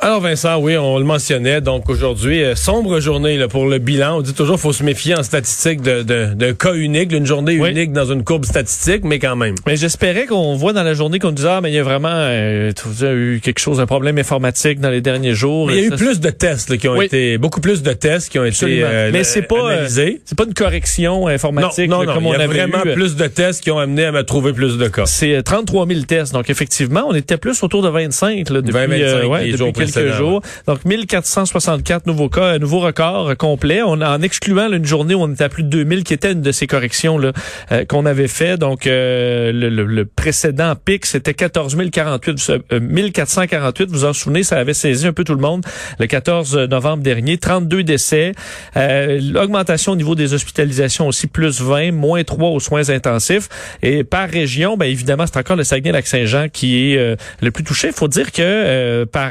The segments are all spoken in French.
Alors Vincent, oui, on le mentionnait. Donc aujourd'hui, euh, sombre journée là, pour le bilan. On dit toujours faut se méfier en statistique d'un de, de, cas unique, d'une journée unique dans une courbe statistique, mais quand même. Mais j'espérais qu'on voit dans la journée qu'on disait ah mais il y a vraiment euh, eu quelque chose, un problème informatique dans les derniers jours. Il y a eu plus de tests là, qui ont été, beaucoup plus de tests qui ont été euh, mais c'est pas analysés. c'est pas une correction informatique non, non, comme on il y a vraiment plus de tests qui ont amené à me trouver plus de cas. C'est 33 000 tests. Donc effectivement, on était plus autour de 25 là, depuis, 20, 25, ouais, depuis quelques jours. Donc 1464 nouveaux cas, un nouveau record complet. On, en excluant une journée où on était à plus de 2000, qui était une de ces corrections là euh, qu'on avait fait. Donc euh, le, le, précédent pic, c'était 14 048, 1448. Vous en souvenez, ça avait saisi un peu tout le monde. Le 14 novembre dernier, 32 décès. Euh, L'augmentation au niveau des hospitalisations aussi, plus 20, moins 3 aux soins intensifs. Et par région, ben évidemment, c'est encore le Saguenay-Lac-Saint-Jean qui est le plus touché. Il faut dire que par,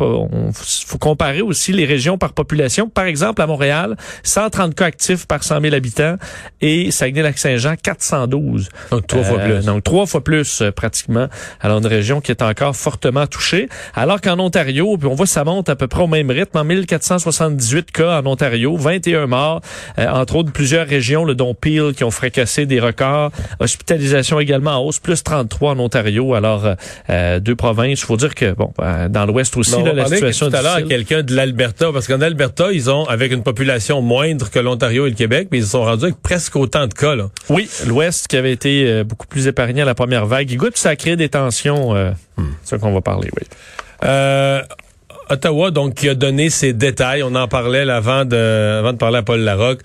on, faut comparer aussi les régions par population. Par exemple, à Montréal, 130 cas actifs par 100 000 habitants et Saguenay-Lac-Saint-Jean, 412. Donc trois fois plus. Donc trois fois plus euh, pratiquement. Alors une région qui est encore fortement touchée. Alors qu'en Ontario, puis on voit ça monte à peu près au même rythme, en 1478 cas en Ontario, 21 morts, euh, entre autres plusieurs régions, le dont Peel, qui ont fracassé des records. Hospitalisation également en hausse, plus 33 en Ontario. Alors euh, deux provinces. Il faut dire que bon, dans l'Ouest aussi, là, la situation tout à l'heure quelqu'un de l'Alberta, parce qu'en Alberta, ils ont, avec une population moindre que l'Ontario et le Québec, mais ils sont rendus avec presque autant de cas. Là. Oui, l'Ouest qui avait été euh, beaucoup plus épargné à la première vague. Écoute, ça a créé des tensions. Euh, hmm. C'est ça qu'on va parler, oui. Euh, Ottawa, donc, qui a donné ses détails. On en parlait avant de, avant de parler à Paul Larocque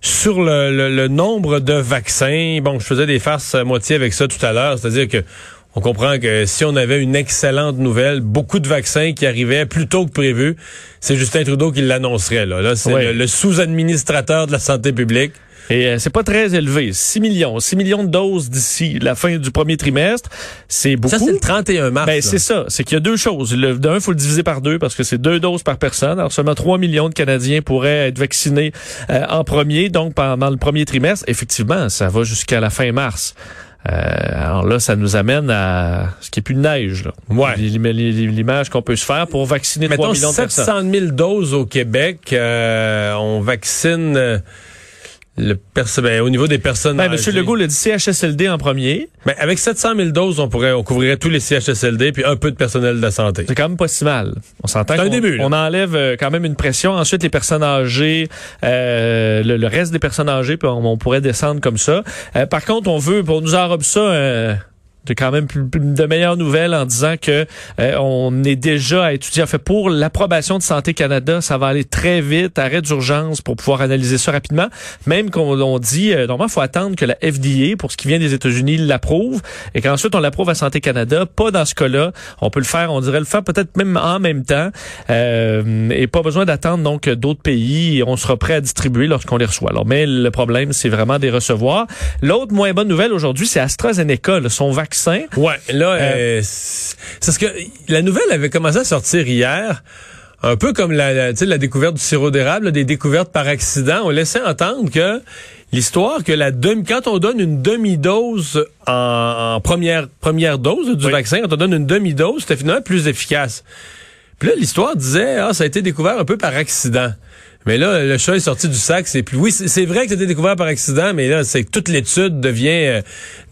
sur le, le, nombre de vaccins. Bon, je faisais des farces à moitié avec ça tout à l'heure, c'est-à-dire que on comprend que si on avait une excellente nouvelle, beaucoup de vaccins qui arrivaient plus tôt que prévu, c'est Justin Trudeau qui l'annoncerait. Là, là c'est le, sous-administrateur de la santé publique. Et euh, c'est pas très élevé. 6 millions. 6 millions de doses d'ici la fin du premier trimestre. C'est beaucoup. Ça, c'est le 31 mars. Ben, c'est ça. C'est qu'il y a deux choses. D'un, il faut le diviser par deux parce que c'est deux doses par personne. Alors, seulement 3 millions de Canadiens pourraient être vaccinés euh, en premier. Donc, pendant le premier trimestre, effectivement, ça va jusqu'à la fin mars. Euh, alors là, ça nous amène à ce qui est plus de neige. Là. Ouais. L'image qu'on peut se faire pour vacciner 3 millions de personnes. 700 000 doses au Québec. Euh, on vaccine... Euh, le ben, au niveau des personnes ben, Monsieur Legault le dit CHSLD en premier. Mais ben, avec 700 000 doses, on pourrait, on couvrirait tous les CHSLD puis un peu de personnel de la santé. C'est quand même pas si mal. On s'entend un début. On enlève euh, quand même une pression. Ensuite, les personnes âgées, euh, le, reste des personnes âgées, puis on, pourrait descendre comme ça. Euh, par contre, on veut, pour nous enrober ça de quand même de meilleures nouvelles en disant que euh, on est déjà à étudier. En fait, pour l'approbation de Santé Canada, ça va aller très vite, arrêt d'urgence pour pouvoir analyser ça rapidement. Même qu'on dit, euh, normalement, il faut attendre que la FDA, pour ce qui vient des États-Unis, l'approuve et qu'ensuite on l'approuve à Santé Canada. Pas dans ce cas-là. On peut le faire, on dirait le faire peut-être même en même temps euh, et pas besoin d'attendre donc d'autres pays. On sera prêt à distribuer lorsqu'on les reçoit. Alors, mais le problème, c'est vraiment des recevoir. L'autre moins bonne nouvelle aujourd'hui, c'est AstraZeneca, son vaccin Ouais, là, euh, euh c'est ce que la nouvelle avait commencé à sortir hier. Un peu comme la, la découverte du sirop d'érable, des découvertes par accident. On laissait entendre que l'histoire que la demi, quand on donne une demi-dose en, première première dose du vaccin, quand on donne une demi-dose, c'était finalement plus efficace. Puis là, l'histoire disait, ah, ça a été découvert un peu par accident. Mais là, le chat est sorti du sac. C'est plus. Oui, c'est vrai que c'était découvert par accident, mais là, c'est que toute l'étude devient euh,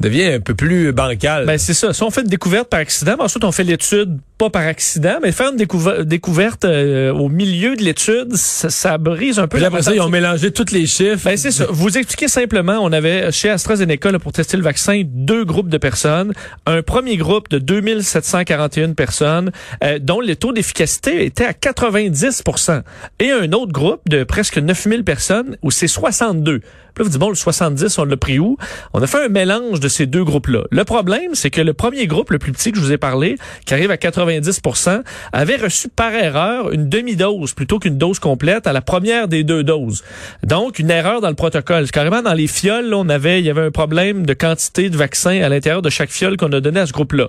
devient un peu plus bancale. Ben c'est ça. Si on fait une découverte par accident, ensuite on fait l'étude pas par accident, mais faire une découverte euh, au milieu de l'étude, ça, brise un peu. Puis après ça, ils ont mélangé tous les chiffres. Ben c'est ça. Vous expliquez simplement, on avait chez AstraZeneca là, pour tester le vaccin deux groupes de personnes. Un premier groupe de 2741 personnes euh, dont le taux d'efficacité était à 90% et un autre groupe de presque 9000 personnes où c'est 62. Puis vous dites, bon, le 70, on l'a pris où? On a fait un mélange de ces deux groupes-là. Le problème, c'est que le premier groupe, le plus petit que je vous ai parlé, qui arrive à 90% avait reçu par erreur une demi-dose plutôt qu'une dose complète à la première des deux doses. Donc, une erreur dans le protocole. Carrément, dans les fioles, là, on avait, il y avait un problème de quantité de vaccins à l'intérieur de chaque fiole qu'on a donné à ce groupe-là.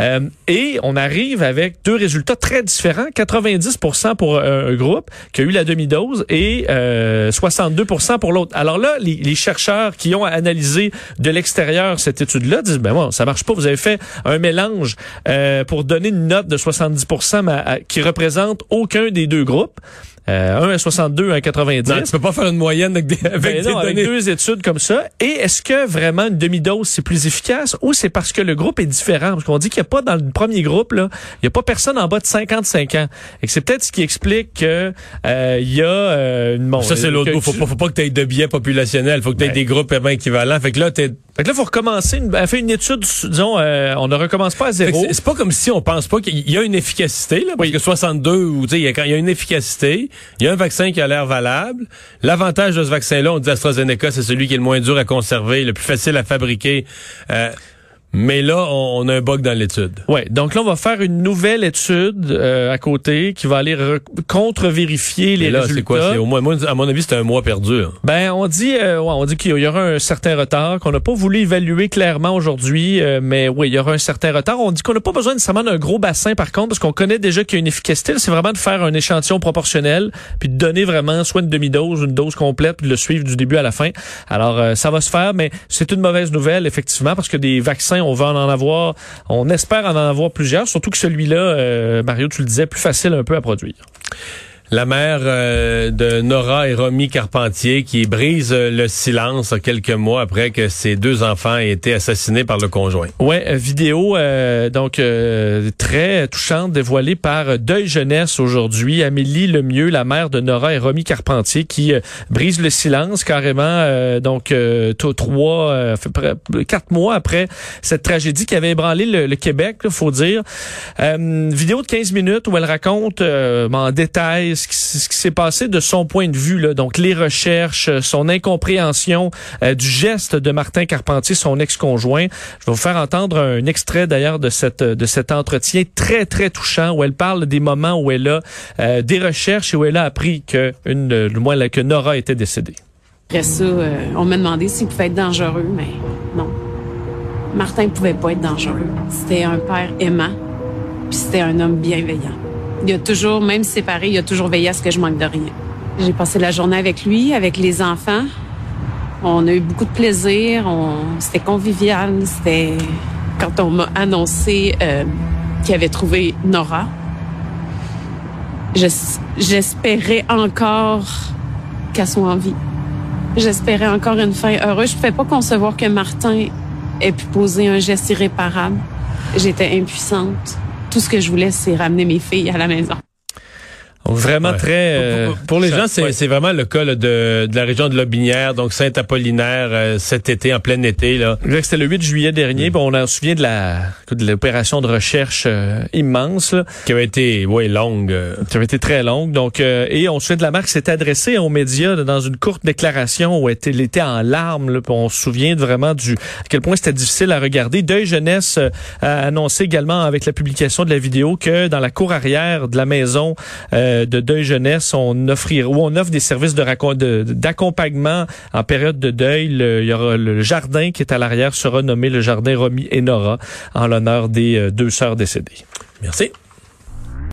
Euh, et on arrive avec deux résultats très différents. 90% pour un groupe qui a eu la demi-dose et euh, 62% pour l'autre. Alors là, les, chercheurs qui ont analysé de l'extérieur cette étude-là disent, ben bon, ça marche pas. Vous avez fait un mélange euh, pour donner une note de 70 mais, qui représente aucun des deux groupes. Euh, un à 62, un à 90. Non, tu peux pas faire une moyenne avec, des, avec, ben avec deux études comme ça. Et est-ce que vraiment une demi-dose c'est plus efficace ou c'est parce que le groupe est différent? Parce qu'on dit qu'il n'y a pas dans le premier groupe, là, il n'y a pas personne en bas de 55 ans. Et que c'est peut-être ce qui explique que euh, il y a euh, une Ça, c'est l'autre. Faut pas, faut pas que tu aies de biais populationnels. Faut que tu aies ben. des groupes équivalents. Fait que là, t'es fait que là, faut recommencer, une, fait une étude, disons, euh, on ne recommence pas à zéro. C'est pas comme si on pense pas qu'il y a une efficacité, là, parce que 62, ou tu sais, il y a une efficacité, il y a un vaccin qui a l'air valable. L'avantage de ce vaccin-là, on dit AstraZeneca, c'est celui qui est le moins dur à conserver, le plus facile à fabriquer. Euh, mais là, on, a un bug dans l'étude. Ouais, donc là, on va faire une nouvelle étude euh, à côté qui va aller contre-vérifier les là, résultats. c'est quoi? au moins, à mon avis, c'est un mois perdu. Hein. Ben, on dit, euh, on dit qu'il y aura un certain retard, qu'on n'a pas voulu évaluer clairement aujourd'hui, euh, mais oui, il y aura un certain retard. On dit qu'on n'a pas besoin nécessairement d'un gros bassin, par contre, parce qu'on connaît déjà qu'il y a une efficacité. C'est vraiment de faire un échantillon proportionnel, puis de donner vraiment soit une demi-dose, une dose complète, puis de le suivre du début à la fin. Alors, ça va se faire, mais c'est une mauvaise nouvelle, effectivement, parce que des vaccins on va en avoir, on espère en avoir plusieurs, surtout que celui-là, euh, Mario, tu le disais, plus facile un peu à produire la mère euh, de Nora et Romy Carpentier qui brise euh, le silence quelques mois après que ses deux enfants aient été assassinés par le conjoint. Ouais, euh, vidéo donc très touchante dévoilée par Deuil Jeunesse aujourd'hui. Amélie Lemieux, la mère de Nora et Romy Carpentier, qui brise le silence carrément. donc trois, quatre mois après cette tragédie qui avait ébranlé le, Québec, il faut dire. vidéo de 15 minutes où elle raconte en détail ce qui, s'est passé de son point de vue, là, donc les recherches, euh, son incompréhension euh, du geste de Martin Carpentier, son ex-conjoint. Je vais vous faire entendre un extrait d'ailleurs de de cet entretien très très touchant où elle parle des moments où elle a euh, des recherches et où elle a appris que une moins que Nora était décédée. Après ça, on m'a demandé s'il pouvait être dangereux, mais non. Martin pouvait pas être dangereux. C'était un père aimant, puis c'était un homme bienveillant. Il a toujours, même séparé, il a toujours veillé à ce que je manque de rien. J'ai passé la journée avec lui, avec les enfants. On a eu beaucoup de plaisir. C'était convivial. C'était quand on m'a annoncé euh, qu'il avait trouvé Nora. J'espérais encore qu'elle soit en vie. J'espérais encore une fin heureuse. Je ne pouvais pas concevoir que Martin ait pu poser un geste irréparable. J'étais impuissante tout ce que je voulais, c'est ramener mes filles à la maison. Vraiment très... pour, les euh, gens, c'est vraiment le cas de, de, la région de Lobinière, donc Saint-Apollinaire, euh, cet été, en plein été. là. C'était le 8 juillet dernier. Bon, on se souvient de la de l'opération de recherche euh, immense. Qui avait été, ouais, longue. Qui avait été très longue. Donc, et on se souvient de la marque s'est adressée aux médias dans une courte déclaration où elle était en larmes. Là, on se souvient vraiment du à quel point c'était difficile à regarder. Deuil Jeunesse a annoncé également avec la publication de la vidéo que dans la cour arrière de la maison... Euh, de deuil jeunesse, on offrir où on offre des services de d'accompagnement en période de deuil. il y aura le jardin qui est à l'arrière sera nommé le jardin Romy et Nora en l'honneur des euh, deux sœurs décédées. Merci.